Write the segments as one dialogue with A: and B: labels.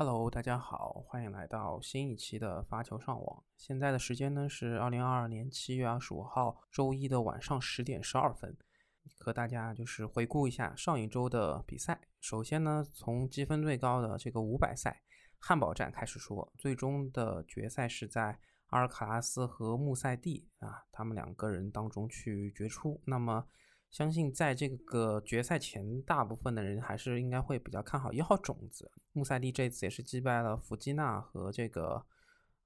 A: Hello，大家好，欢迎来到新一期的发球上网。现在的时间呢是二零二二年七月二十五号周一的晚上十点十二分，和大家就是回顾一下上一周的比赛。首先呢，从积分最高的这个五百赛汉堡站开始说，最终的决赛是在阿尔卡拉斯和穆塞蒂啊他们两个人当中去决出。那么相信在这个决赛前，大部分的人还是应该会比较看好一号种子穆塞蒂。这次也是击败了弗基纳和这个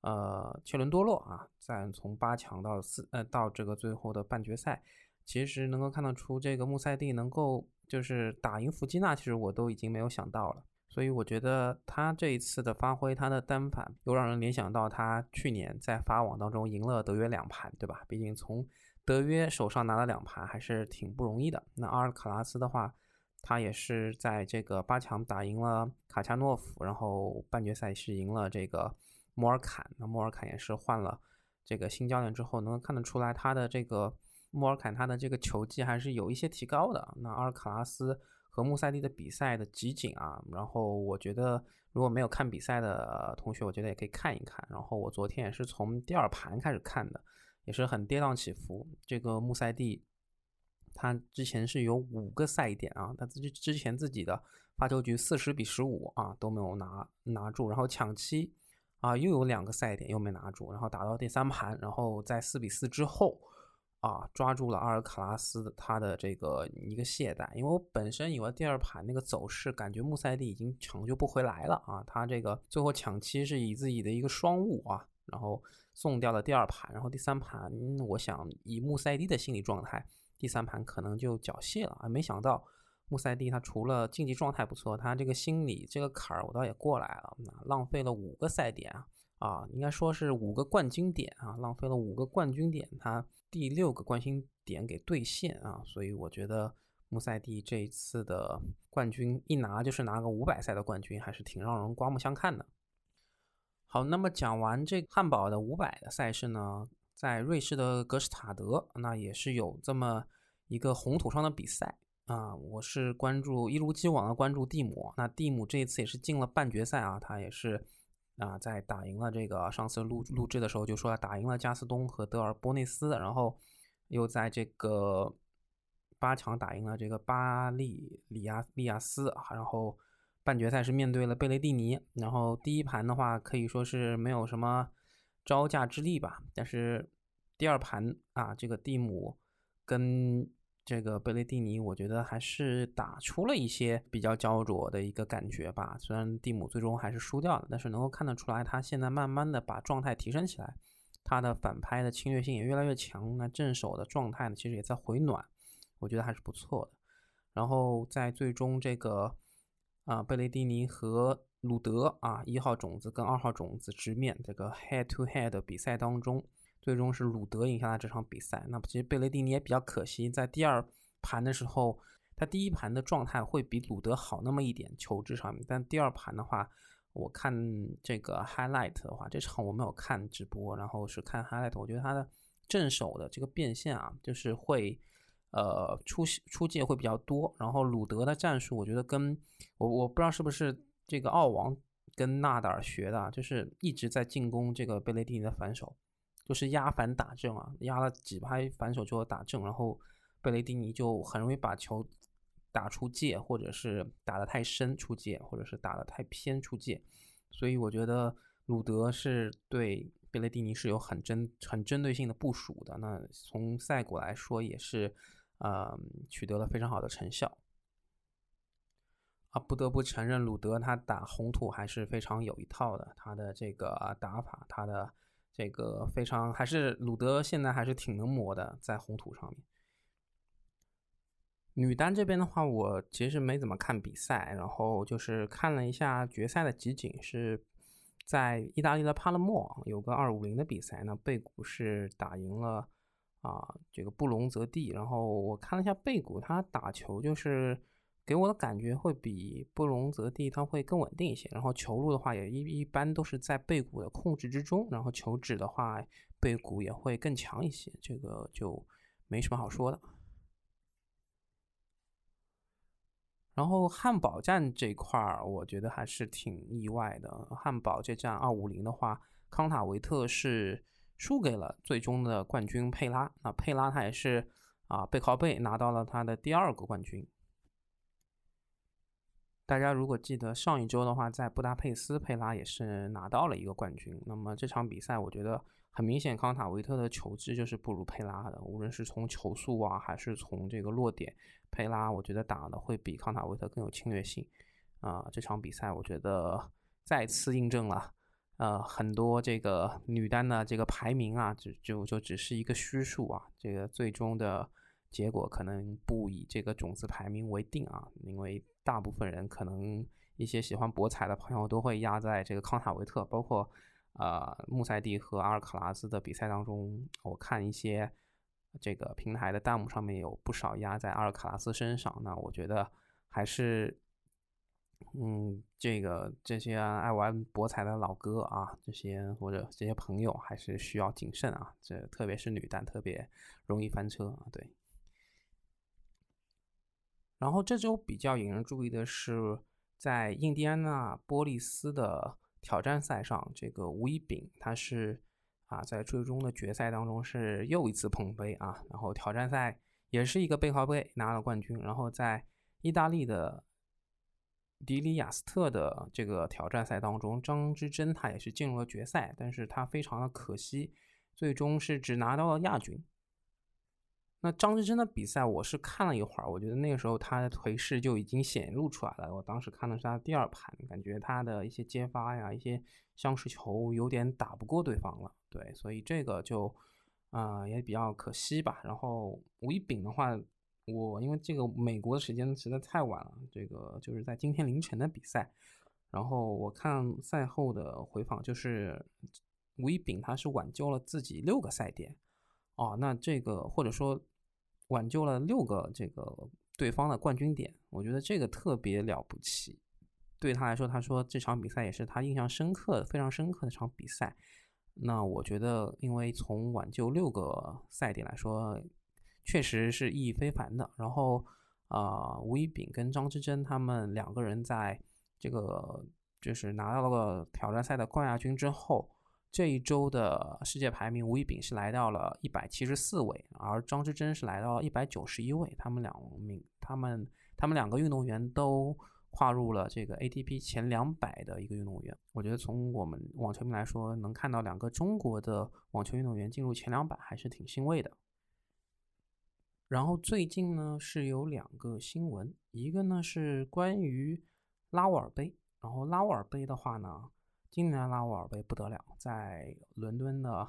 A: 呃切伦多洛啊，在从八强到四呃到这个最后的半决赛，其实能够看得出这个穆塞蒂能够就是打赢弗基纳，其实我都已经没有想到了。所以我觉得他这一次的发挥，他的单反又让人联想到他去年在法网当中赢了德约两盘，对吧？毕竟从德约手上拿了两盘还是挺不容易的。那阿尔卡拉斯的话，他也是在这个八强打赢了卡恰诺夫，然后半决赛是赢了这个莫尔坎。那莫尔坎也是换了这个新教练之后，能看得出来他的这个莫尔坎他的这个球技还是有一些提高的。那阿尔卡拉斯和穆塞蒂的比赛的集锦啊，然后我觉得如果没有看比赛的同学，我觉得也可以看一看。然后我昨天也是从第二盘开始看的。也是很跌宕起伏。这个穆塞蒂，他之前是有五个赛点啊，他自己之前自己的发球局四十比十五啊都没有拿拿住，然后抢七啊又有两个赛点又没拿住，然后打到第三盘，然后在四比四之后啊抓住了阿尔卡拉斯他的这个一个懈怠，因为我本身以为第二盘那个走势感觉穆塞蒂已经抢救不回来了啊，他这个最后抢七是以自己的一个双误啊。然后送掉了第二盘，然后第三盘，我想以穆塞蒂的心理状态，第三盘可能就缴械了啊。没想到穆塞蒂他除了竞技状态不错，他这个心理这个坎儿我倒也过来了。浪费了五个赛点啊，啊，应该说是五个冠军点啊，浪费了五个冠军点，他第六个冠军点给兑现啊。所以我觉得穆塞蒂这一次的冠军一拿就是拿个五百赛的冠军，还是挺让人刮目相看的。好，那么讲完这汉堡的五百的赛事呢，在瑞士的格施塔德，那也是有这么一个红土上的比赛啊。我是关注一如既往的关注蒂姆，那蒂姆这一次也是进了半决赛啊，他也是啊在打赢了这个上次录录制的时候就说打赢了加斯东和德尔波内斯，然后又在这个八强打赢了这个巴利里亚利亚斯，然后。半决赛是面对了贝雷蒂尼，然后第一盘的话可以说是没有什么招架之力吧。但是第二盘啊，这个蒂姆跟这个贝雷蒂尼，我觉得还是打出了一些比较焦灼的一个感觉吧。虽然蒂姆最终还是输掉了，但是能够看得出来，他现在慢慢的把状态提升起来，他的反拍的侵略性也越来越强，那正手的状态呢，其实也在回暖，我觉得还是不错的。然后在最终这个。啊，贝雷蒂尼和鲁德啊，一号种子跟二号种子直面这个 head to head 的比赛当中，最终是鲁德赢下了这场比赛。那其实贝雷蒂尼也比较可惜，在第二盘的时候，他第一盘的状态会比鲁德好那么一点，球质上面。但第二盘的话，我看这个 highlight 的话，这场我没有看直播，然后是看 highlight，我觉得他的正手的这个变现啊，就是会。呃，出出界会比较多，然后鲁德的战术，我觉得跟我我不知道是不是这个奥王跟纳达尔学的，就是一直在进攻这个贝雷蒂尼的反手，就是压反打正啊，压了几拍反手之后打正，然后贝雷蒂尼就很容易把球打出界，或者是打得太深出界，或者是打得太偏出界，所以我觉得鲁德是对贝雷蒂尼是有很针很针对性的部署的。那从赛果来说也是。呃，取得了非常好的成效啊！不得不承认，鲁德他打红土还是非常有一套的。他的这个打法，他的这个非常还是鲁德现在还是挺能磨的，在红土上面。女单这边的话，我其实没怎么看比赛，然后就是看了一下决赛的集锦，是在意大利的帕勒莫有个二五零的比赛，那贝古是打赢了。啊，这个布隆泽蒂，然后我看了一下贝古，他打球就是给我的感觉会比布隆泽蒂他会更稳定一些，然后球路的话也一一般都是在贝古的控制之中，然后球质的话贝古也会更强一些，这个就没什么好说的。然后汉堡站这块儿，我觉得还是挺意外的。汉堡这站二五零的话，康塔维特是输给了最终的冠军佩拉。那佩拉他也是啊背靠背拿到了他的第二个冠军。大家如果记得上一周的话，在布达佩斯，佩拉也是拿到了一个冠军。那么这场比赛，我觉得。很明显，康塔维特的球技就是不如佩拉的，无论是从球速啊，还是从这个落点，佩拉我觉得打的会比康塔维特更有侵略性。啊，这场比赛我觉得再次印证了，呃，很多这个女单的这个排名啊，就就就只是一个虚数啊，这个最终的结果可能不以这个种子排名为定啊，因为大部分人可能一些喜欢博彩的朋友都会压在这个康塔维特，包括。呃，穆塞蒂和阿尔卡拉斯的比赛当中，我看一些这个平台的弹幕上面有不少压在阿尔卡拉斯身上。那我觉得还是，嗯，这个这些爱玩博彩的老哥啊，这些或者这些朋友还是需要谨慎啊。这特别是女单，特别容易翻车啊。对。然后这周比较引人注意的是，在印第安纳波利斯的。挑战赛上，这个吴一丙他是啊，在最终的决赛当中是又一次捧杯啊，然后挑战赛也是一个背靠背拿了冠军，然后在意大利的迪里亚斯特的这个挑战赛当中，张之臻他也是进入了决赛，但是他非常的可惜，最终是只拿到了亚军。那张之臻的比赛，我是看了一会儿，我觉得那个时候他的颓势就已经显露出来了。我当时看的是他第二盘，感觉他的一些接发呀、一些相持球有点打不过对方了。对，所以这个就啊也比较可惜吧。然后吴一丙的话，我因为这个美国的时间实在太晚了，这个就是在今天凌晨的比赛。然后我看赛后的回访，就是吴一丙他是挽救了自己六个赛点哦，那这个或者说。挽救了六个这个对方的冠军点，我觉得这个特别了不起。对他来说，他说这场比赛也是他印象深刻的、非常深刻的场比赛。那我觉得，因为从挽救六个赛点来说，确实是意义非凡的。然后，啊，吴一丙跟张之臻他们两个人在这个就是拿到了挑战赛的冠亚军之后。这一周的世界排名，吴一丙是来到了一百七十四位，而张之臻是来到一百九十一位。他们两名，他们他们两个运动员都跨入了这个 ATP 前两百的一个运动员。我觉得从我们网球迷来说，能看到两个中国的网球运动员进入前两百，还是挺欣慰的。然后最近呢是有两个新闻，一个呢是关于拉沃尔杯，然后拉沃尔杯的话呢。今年拉沃尔杯不得了，在伦敦的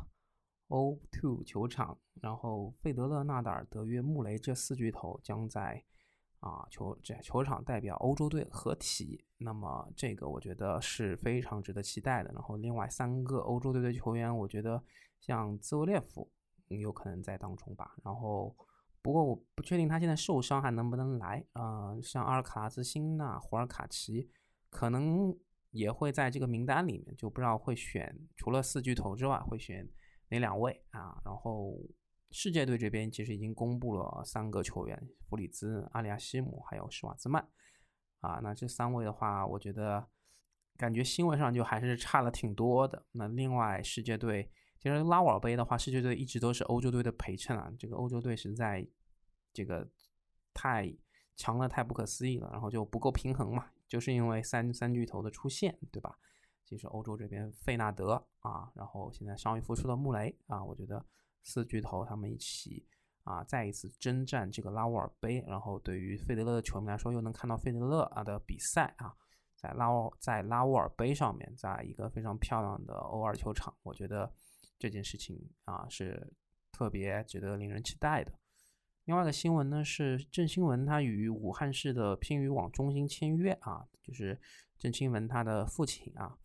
A: O2 球场，然后费德勒、纳达尔、德约、穆雷这四巨头将在啊球这球场代表欧洲队合体。那么这个我觉得是非常值得期待的。然后另外三个欧洲队的球员，我觉得像兹维列夫有可能在当中吧。然后不过我不确定他现在受伤还能不能来啊。像阿尔卡拉兹、辛纳、胡尔卡奇可能。也会在这个名单里面，就不知道会选除了四巨头之外会选哪两位啊？然后世界队这边其实已经公布了三个球员：弗里兹、阿里亚西姆还有施瓦兹曼啊。那这三位的话，我觉得感觉新闻上就还是差了挺多的。那另外世界队其实拉沃尔杯的话，世界队一直都是欧洲队的陪衬啊。这个欧洲队实在这个太强了，太不可思议了，然后就不够平衡嘛。就是因为三三巨头的出现，对吧？其实欧洲这边费纳德啊，然后现在伤愈复出的穆雷啊，我觉得四巨头他们一起啊，再一次征战这个拉沃尔杯，然后对于费德勒的球迷来说，又能看到费德勒啊的比赛啊，在拉沃在拉沃尔杯上面，在一个非常漂亮的欧二球场，我觉得这件事情啊是特别值得令人期待的。另外一个新闻呢是郑钦文他与武汉市的乒羽网中心签约啊，就是郑钦文他的父亲啊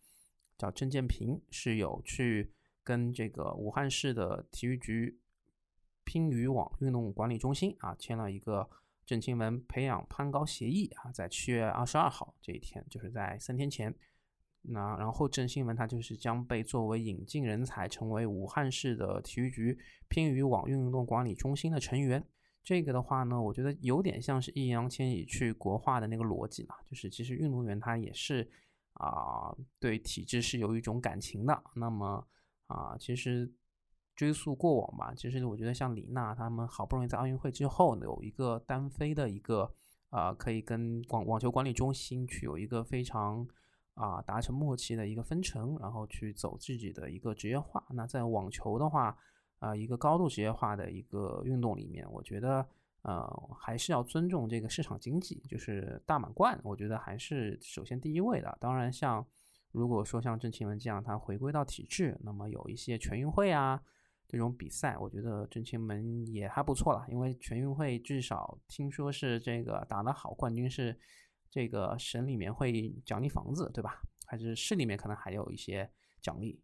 A: 叫郑建平是有去跟这个武汉市的体育局乒羽网运动管理中心啊签了一个郑钦文培养攀高协议啊，在七月二十二号这一天，就是在三天前，那然后郑钦文他就是将被作为引进人才，成为武汉市的体育局乒羽网运动管理中心的成员。这个的话呢，我觉得有点像是易烊千玺去国画的那个逻辑嘛，就是其实运动员他也是啊，对体制是有一种感情的。那么啊，其实追溯过往吧，其实我觉得像李娜他们好不容易在奥运会之后有一个单飞的一个啊，可以跟网网球管理中心去有一个非常啊达成默契的一个分成，然后去走自己的一个职业化。那在网球的话。啊，一个高度职业化的一个运动里面，我觉得，呃，还是要尊重这个市场经济，就是大满贯，我觉得还是首先第一位的。当然，像如果说像郑钦文这样，他回归到体制，那么有一些全运会啊这种比赛，我觉得郑钦文也还不错了。因为全运会至少听说是这个打得好，冠军是这个省里面会奖励房子，对吧？还是市里面可能还有一些奖励。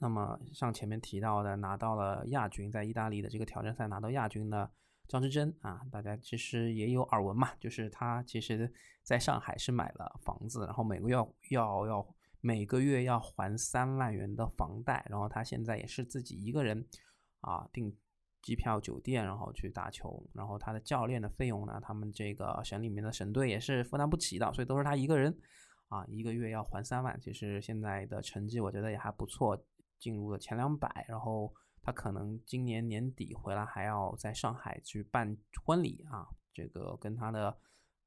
A: 那么像前面提到的，拿到了亚军，在意大利的这个挑战赛拿到亚军的张之臻啊，大家其实也有耳闻嘛，就是他其实在上海是买了房子，然后每个月要要每个月要还三万元的房贷，然后他现在也是自己一个人啊定机票、酒店，然后去打球，然后他的教练的费用呢，他们这个省里面的省队也是负担不起的，所以都是他一个人啊，一个月要还三万，其实现在的成绩我觉得也还不错。进入了前两百，然后他可能今年年底回来还要在上海去办婚礼啊，这个跟他的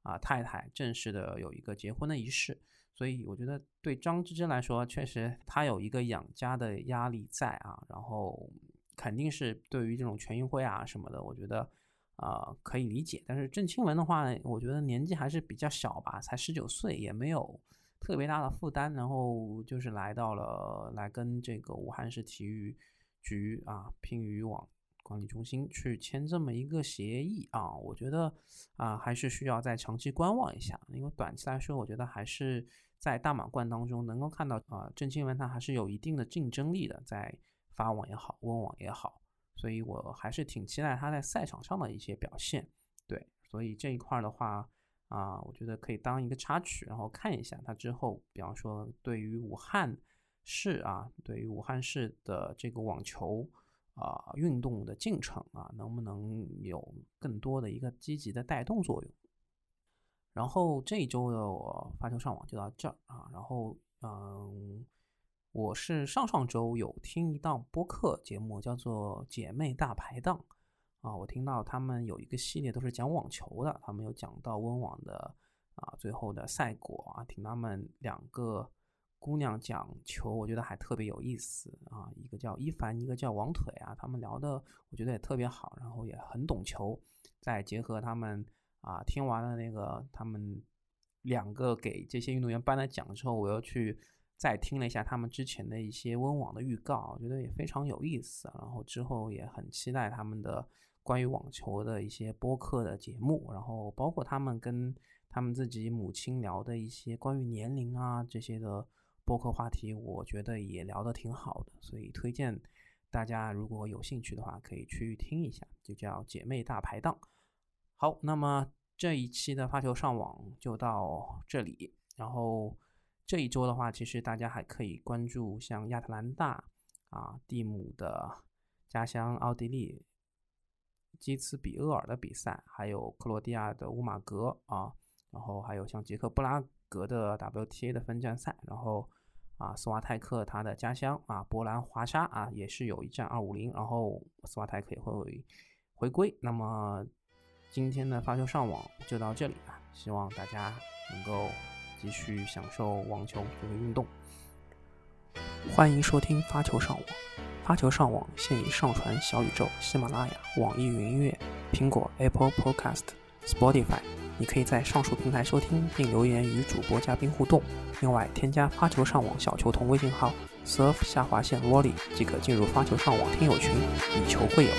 A: 啊太太正式的有一个结婚的仪式，所以我觉得对张之臻来说，确实他有一个养家的压力在啊，然后肯定是对于这种全运会啊什么的，我觉得啊可以理解。但是郑钦文的话，我觉得年纪还是比较小吧，才十九岁，也没有。特别大的负担，然后就是来到了来跟这个武汉市体育局啊，乒羽网管理中心去签这么一个协议啊，我觉得啊还是需要再长期观望一下，因为短期来说，我觉得还是在大满贯当中能够看到啊，郑钦文他还是有一定的竞争力的，在发网也好，温网也好，所以我还是挺期待他在赛场上的一些表现。对，所以这一块的话。啊，我觉得可以当一个插曲，然后看一下他之后，比方说对于武汉市啊，对于武汉市的这个网球啊运动的进程啊，能不能有更多的一个积极的带动作用？然后这一周的我发球上网就到这儿啊，然后嗯，我是上上周有听一档播客节目，叫做《姐妹大排档》。啊，我听到他们有一个系列都是讲网球的，他们有讲到温网的啊最后的赛果啊，听他们两个姑娘讲球，我觉得还特别有意思啊。一个叫一凡，一个叫王腿啊，他们聊的我觉得也特别好，然后也很懂球。再结合他们啊听完了那个他们两个给这些运动员颁了奖之后，我又去再听了一下他们之前的一些温网的预告，我觉得也非常有意思。然后之后也很期待他们的。关于网球的一些播客的节目，然后包括他们跟他们自己母亲聊的一些关于年龄啊这些的播客话题，我觉得也聊得挺好的，所以推荐大家如果有兴趣的话，可以去听一下，就叫姐妹大排档。好，那么这一期的发球上网就到这里，然后这一周的话，其实大家还可以关注像亚特兰大啊蒂姆的家乡奥地利。基茨比厄尔的比赛，还有克罗地亚的乌马格啊，然后还有像捷克布拉格的 WTA 的分站赛，然后啊斯瓦泰克他的家乡啊波兰华沙啊也是有一站二五零，然后斯瓦泰克也会回归。那么今天的发球上网就到这里了，希望大家能够继续享受网球这个运动。欢迎收听发球上网。发球上网现已上传小宇宙、喜马拉雅、网易云音乐、苹果 Apple Podcast、Spotify，你可以在上述平台收听并留言与主播嘉宾互动。另外，添加发球上网小球童微信号 surf 下划线 volley 即可进入发球上网听友群，以球会友。